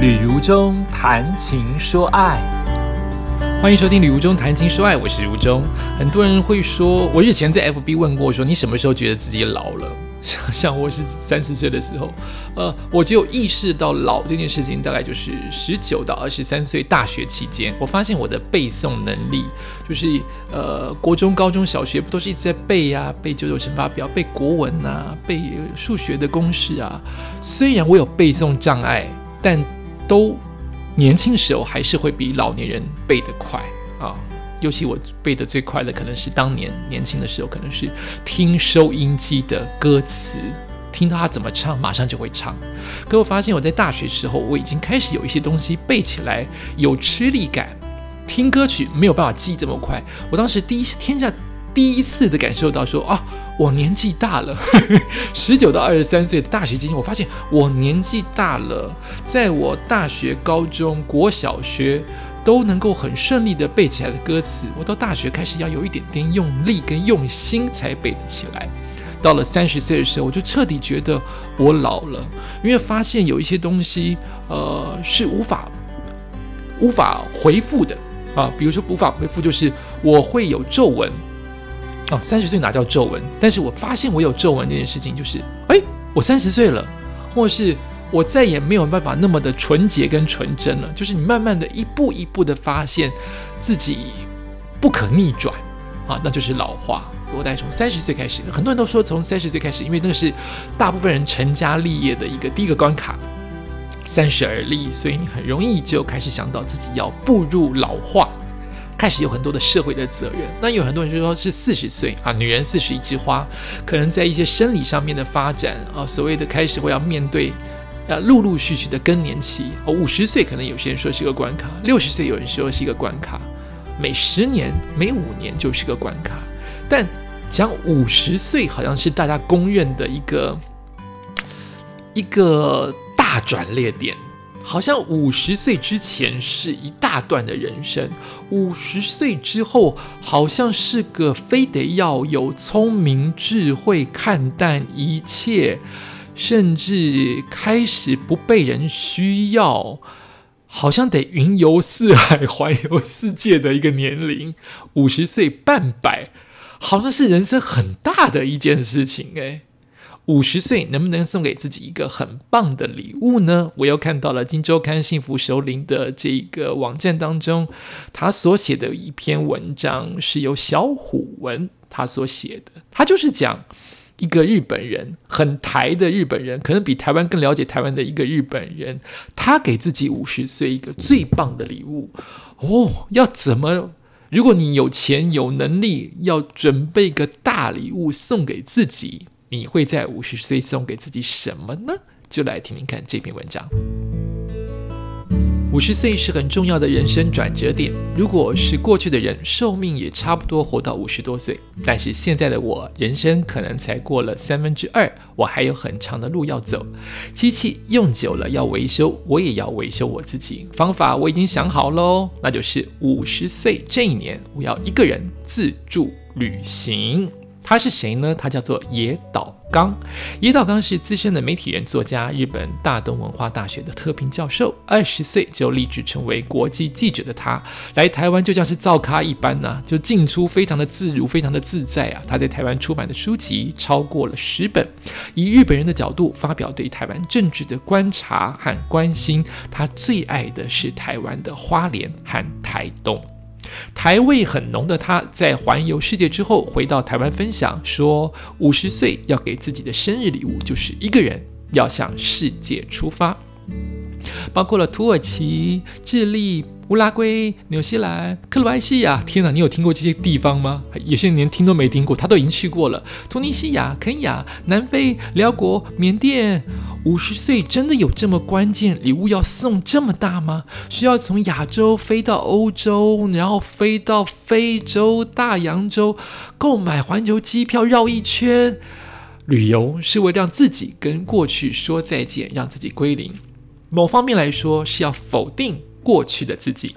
旅如中谈情说爱，欢迎收听《旅如中谈情说爱》，我是如中。很多人会说，我日前在 FB 问过，说你什么时候觉得自己老了？像我是三十岁的时候，呃，我就意识到老这件事情，大概就是十九到二十三岁大学期间，我发现我的背诵能力，就是呃，国中、高中小学不都是一直在背呀，背九九乘法表，背国文啊，背数学的公式啊。虽然我有背诵障碍，但都年轻时候还是会比老年人背得快啊。尤其我背的最快的，可能是当年年轻的时候，可能是听收音机的歌词，听到他怎么唱，马上就会唱。可我发现我在大学时候，我已经开始有一些东西背起来有吃力感，听歌曲没有办法记这么快。我当时第一天下第一次的感受到说啊，我年纪大了，十九到二十三岁的大学期间，我发现我年纪大了，在我大学、高中国小学。都能够很顺利的背起来的歌词，我到大学开始要有一点点用力跟用心才背得起来。到了三十岁的时候，我就彻底觉得我老了，因为发现有一些东西，呃，是无法无法回复的啊。比如说无法回复，就是我会有皱纹啊。三十岁哪叫皱纹？但是我发现我有皱纹这件事情，就是哎，我三十岁了，或是。我再也没有办法那么的纯洁跟纯真了，就是你慢慢的一步一步的发现自己不可逆转啊，那就是老化。我大概从三十岁开始，很多人都说从三十岁开始，因为那是大部分人成家立业的一个第一个关卡，三十而立，所以你很容易就开始想到自己要步入老化，开始有很多的社会的责任。那有很多人就说是四十岁啊，女人四十一枝花，可能在一些生理上面的发展啊，所谓的开始会要面对。呃，陆陆续续的更年期，哦，五十岁可能有些人说是个关卡，六十岁有人说是一个关卡，每十年、每五年就是个关卡。但讲五十岁，好像是大家公认的一个一个大转捩点，好像五十岁之前是一大段的人生，五十岁之后好像是个非得要有聪明智慧看淡一切。甚至开始不被人需要，好像得云游四海、环游世界的一个年龄，五十岁半百，好像是人生很大的一件事情诶，五十岁能不能送给自己一个很棒的礼物呢？我又看到了《金周刊》幸福首领的这个网站当中，他所写的一篇文章是由小虎文他所写的，他就是讲。一个日本人，很台的日本人，可能比台湾更了解台湾的一个日本人，他给自己五十岁一个最棒的礼物哦。要怎么？如果你有钱有能力，要准备个大礼物送给自己，你会在五十岁送给自己什么呢？就来听听看这篇文章。五十岁是很重要的人生转折点。如果是过去的人，寿命也差不多活到五十多岁。但是现在的我，人生可能才过了三分之二，我还有很长的路要走。机器用久了要维修，我也要维修我自己。方法我已经想好喽，那就是五十岁这一年，我要一个人自助旅行。他是谁呢？他叫做野岛刚。野岛刚是资深的媒体人、作家，日本大东文化大学的特聘教授。二十岁就立志成为国际记者的他，来台湾就像是造咖一般呢，就进出非常的自如，非常的自在啊。他在台湾出版的书籍超过了十本，以日本人的角度发表对台湾政治的观察和关心。他最爱的是台湾的花莲和台东。台味很浓的他，在环游世界之后回到台湾分享说，五十岁要给自己的生日礼物就是一个人要向世界出发。包括了土耳其、智利、乌拉圭、纽西兰、克罗埃西亚。天哪，你有听过这些地方吗？有些人连听都没听过，他都已经去过了。突尼西亚、肯亚、南非、辽国、缅甸。五十岁真的有这么关键？礼物要送这么大吗？需要从亚洲飞到欧洲，然后飞到非洲、大洋洲，购买环球机票绕一圈？旅游是为让自己跟过去说再见，让自己归零。某方面来说，是要否定过去的自己，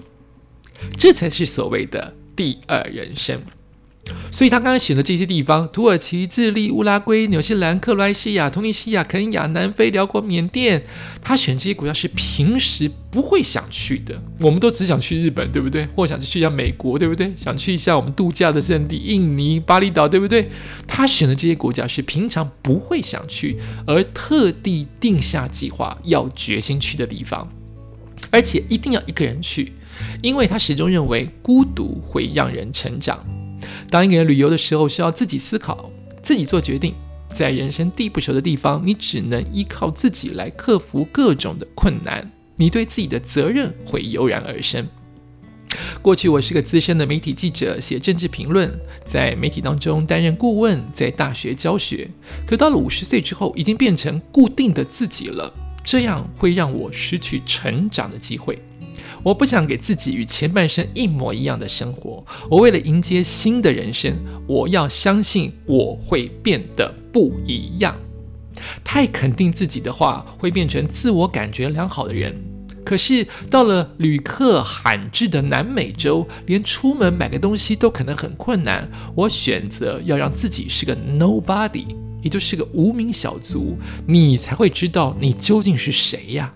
这才是所谓的第二人生。所以他刚刚选的这些地方：土耳其、智利、乌拉圭、纽西兰、克罗埃西亚、突尼西亚、肯亚、南非、辽国、缅甸，他选这些国家是平时不会想去的。我们都只想去日本，对不对？或想去一下美国，对不对？想去一下我们度假的圣地印尼巴厘岛，对不对？他选的这些国家是平常不会想去，而特地定下计划要决心去的地方，而且一定要一个人去，因为他始终认为孤独会让人成长。当一个人旅游的时候，需要自己思考、自己做决定。在人生地不熟的地方，你只能依靠自己来克服各种的困难。你对自己的责任会油然而生。过去我是个资深的媒体记者，写政治评论，在媒体当中担任顾问，在大学教学。可到了五十岁之后，已经变成固定的自己了，这样会让我失去成长的机会。我不想给自己与前半生一模一样的生活。我为了迎接新的人生，我要相信我会变得不一样。太肯定自己的话，会变成自我感觉良好的人。可是到了旅客罕至的南美洲，连出门买个东西都可能很困难。我选择要让自己是个 nobody，也就是个无名小卒，你才会知道你究竟是谁呀。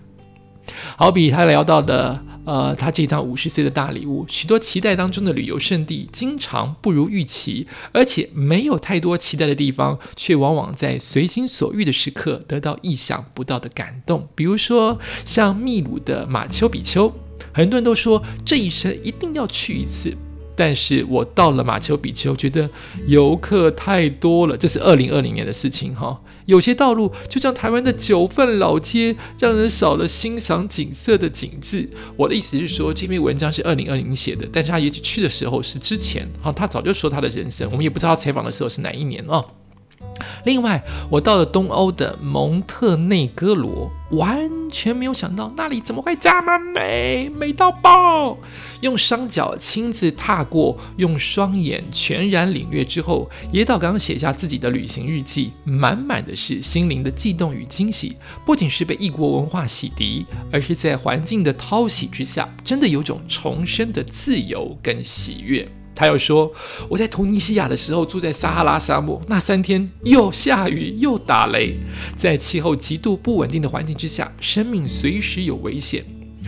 好比他聊到的。呃，他这一趟五十岁的大礼物，许多期待当中的旅游胜地，经常不如预期，而且没有太多期待的地方，却往往在随心所欲的时刻得到意想不到的感动。比如说，像秘鲁的马丘比丘，很多人都说这一生一定要去一次。但是我到了马丘比丘，觉得游客太多了。这是二零二零年的事情哈。有些道路就像台湾的九份老街，让人少了欣赏景色的景致。我的意思是说，这篇文章是二零二零写的，但是他也许去的时候是之前哈，他早就说他的人生，我们也不知道采访的时候是哪一年哦。另外，我到了东欧的蒙特内哥罗，完全没有想到那里怎么会这么美，美到爆！用双脚亲自踏过，用双眼全然领略之后，野岛刚写下自己的旅行日记，满满的是心灵的悸动与惊喜。不仅是被异国文化洗涤，而是在环境的淘洗之下，真的有种重生的自由跟喜悦。他又说：“我在突尼西亚的时候，住在撒哈拉沙漠，那三天又下雨又打雷，在气候极度不稳定的环境之下，生命随时有危险。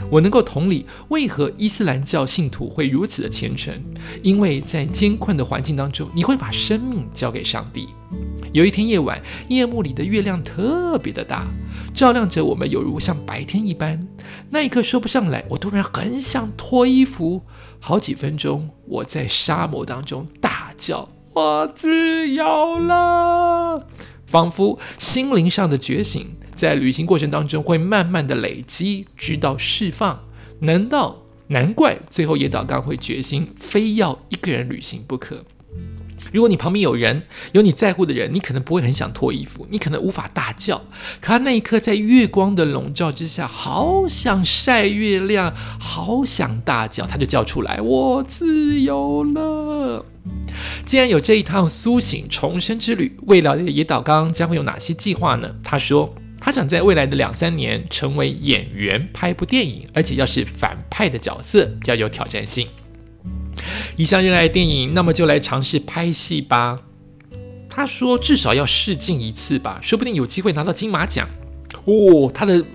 我能够同理，为何伊斯兰教信徒会如此的虔诚，因为在艰困的环境当中，你会把生命交给上帝。有一天夜晚，夜幕里的月亮特别的大，照亮着我们，有如像白天一般。那一刻说不上来，我突然很想脱衣服。”好几分钟，我在沙漠当中大叫：“我自由了！”仿佛心灵上的觉醒，在旅行过程当中会慢慢的累积，直到释放。难道难怪最后野岛刚会决心非要一个人旅行不可？如果你旁边有人，有你在乎的人，你可能不会很想脱衣服，你可能无法大叫。可他那一刻在月光的笼罩之下，好想晒月亮，好想大叫，他就叫出来：“我自由了！”既然有这一趟苏醒重生之旅，未来的野岛刚将会有哪些计划呢？他说，他想在未来的两三年成为演员，拍一部电影，而且要是反派的角色，要有挑战性。一向热爱电影，那么就来尝试拍戏吧。他说：“至少要试镜一次吧，说不定有机会拿到金马奖。”哦，他的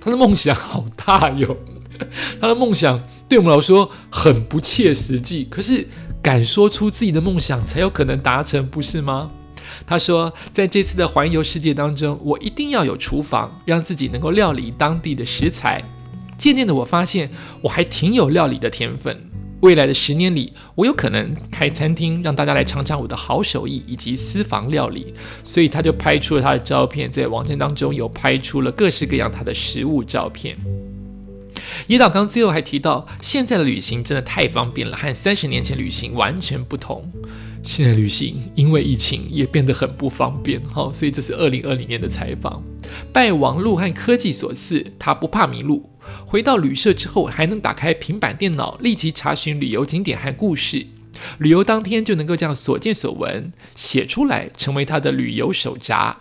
他的梦想好大哟！他的梦想对我们来说很不切实际，可是敢说出自己的梦想，才有可能达成，不是吗？他说：“在这次的环游世界当中，我一定要有厨房，让自己能够料理当地的食材。渐渐的，我发现我还挺有料理的天分。”未来的十年里，我有可能开餐厅，让大家来尝尝我的好手艺以及私房料理。所以他就拍出了他的照片，在网站当中有拍出了各式各样他的食物照片。野岛刚最后还提到，现在的旅行真的太方便了，和三十年前旅行完全不同。现在旅行因为疫情也变得很不方便，好，所以这是二零二零年的采访。拜网络和科技所赐，他不怕迷路。回到旅社之后，还能打开平板电脑，立即查询旅游景点和故事。旅游当天就能够将所见所闻写出来，成为他的旅游手札。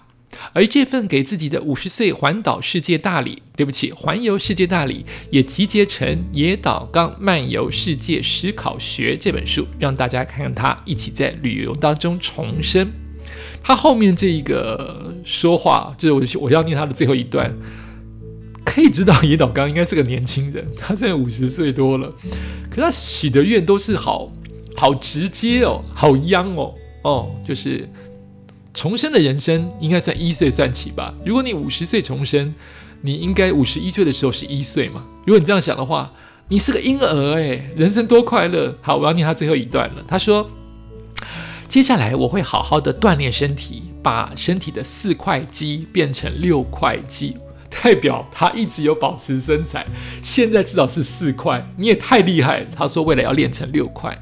而这份给自己的五十岁环岛世界大礼，对不起，环游世界大礼，也集结成《野岛刚漫游世界思考学》这本书，让大家看看他一起在旅游当中重生。他后面这一个说话，就是我我要念他的最后一段，可以知道野岛刚应该是个年轻人，他现在五十岁多了，可他许的愿都是好好直接哦，好央哦，哦，就是。重生的人生应该算一岁算起吧。如果你五十岁重生，你应该五十一岁的时候是一岁嘛？如果你这样想的话，你是个婴儿诶，人生多快乐！好，我要念他最后一段了。他说：“接下来我会好好的锻炼身体，把身体的四块肌变成六块肌，代表他一直有保持身材。现在至少是四块，你也太厉害。”他说：“未来要练成六块。”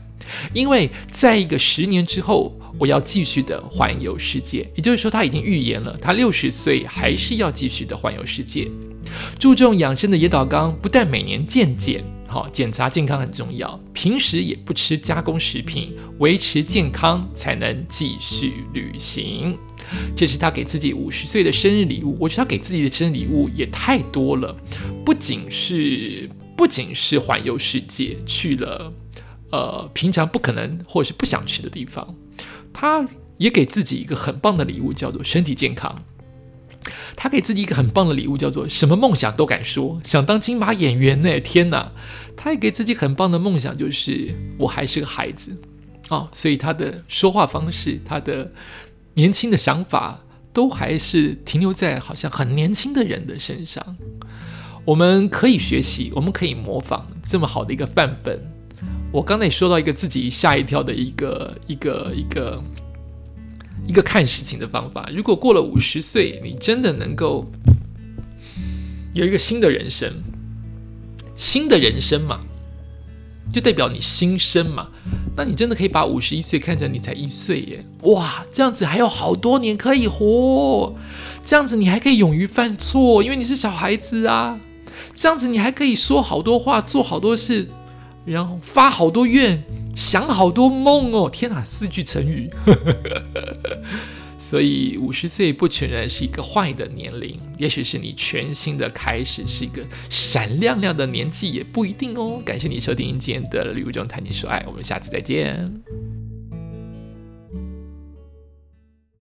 因为在一个十年之后，我要继续的环游世界。也就是说，他已经预言了，他六十岁还是要继续的环游世界。注重养生的野岛刚不但每年健检，好检查健康很重要，平时也不吃加工食品，维持健康才能继续旅行。这是他给自己五十岁的生日礼物。我觉得他给自己的生日礼物也太多了，不仅是不仅是环游世界去了。呃，平常不可能或者是不想去的地方，他也给自己一个很棒的礼物，叫做身体健康。他给自己一个很棒的礼物，叫做什么梦想都敢说，想当金马演员呢？天哪！他也给自己很棒的梦想，就是我还是个孩子哦。所以他的说话方式，他的年轻的想法，都还是停留在好像很年轻的人的身上。我们可以学习，我们可以模仿这么好的一个范本。我刚才也说到一个自己吓一跳的一个一个一个一个看事情的方法。如果过了五十岁，你真的能够有一个新的人生，新的人生嘛，就代表你新生嘛。那你真的可以把五十一岁看成你才一岁耶！哇，这样子还有好多年可以活，这样子你还可以勇于犯错，因为你是小孩子啊。这样子你还可以说好多话，做好多事。然后发好多愿，想好多梦哦！天哪，四句成语。所以五十岁不全然是一个坏的年龄，也许是你全新的开始，是一个闪亮亮的年纪，也不一定哦。感谢你收听今天的《旅途中谈情说爱》，我们下次再见。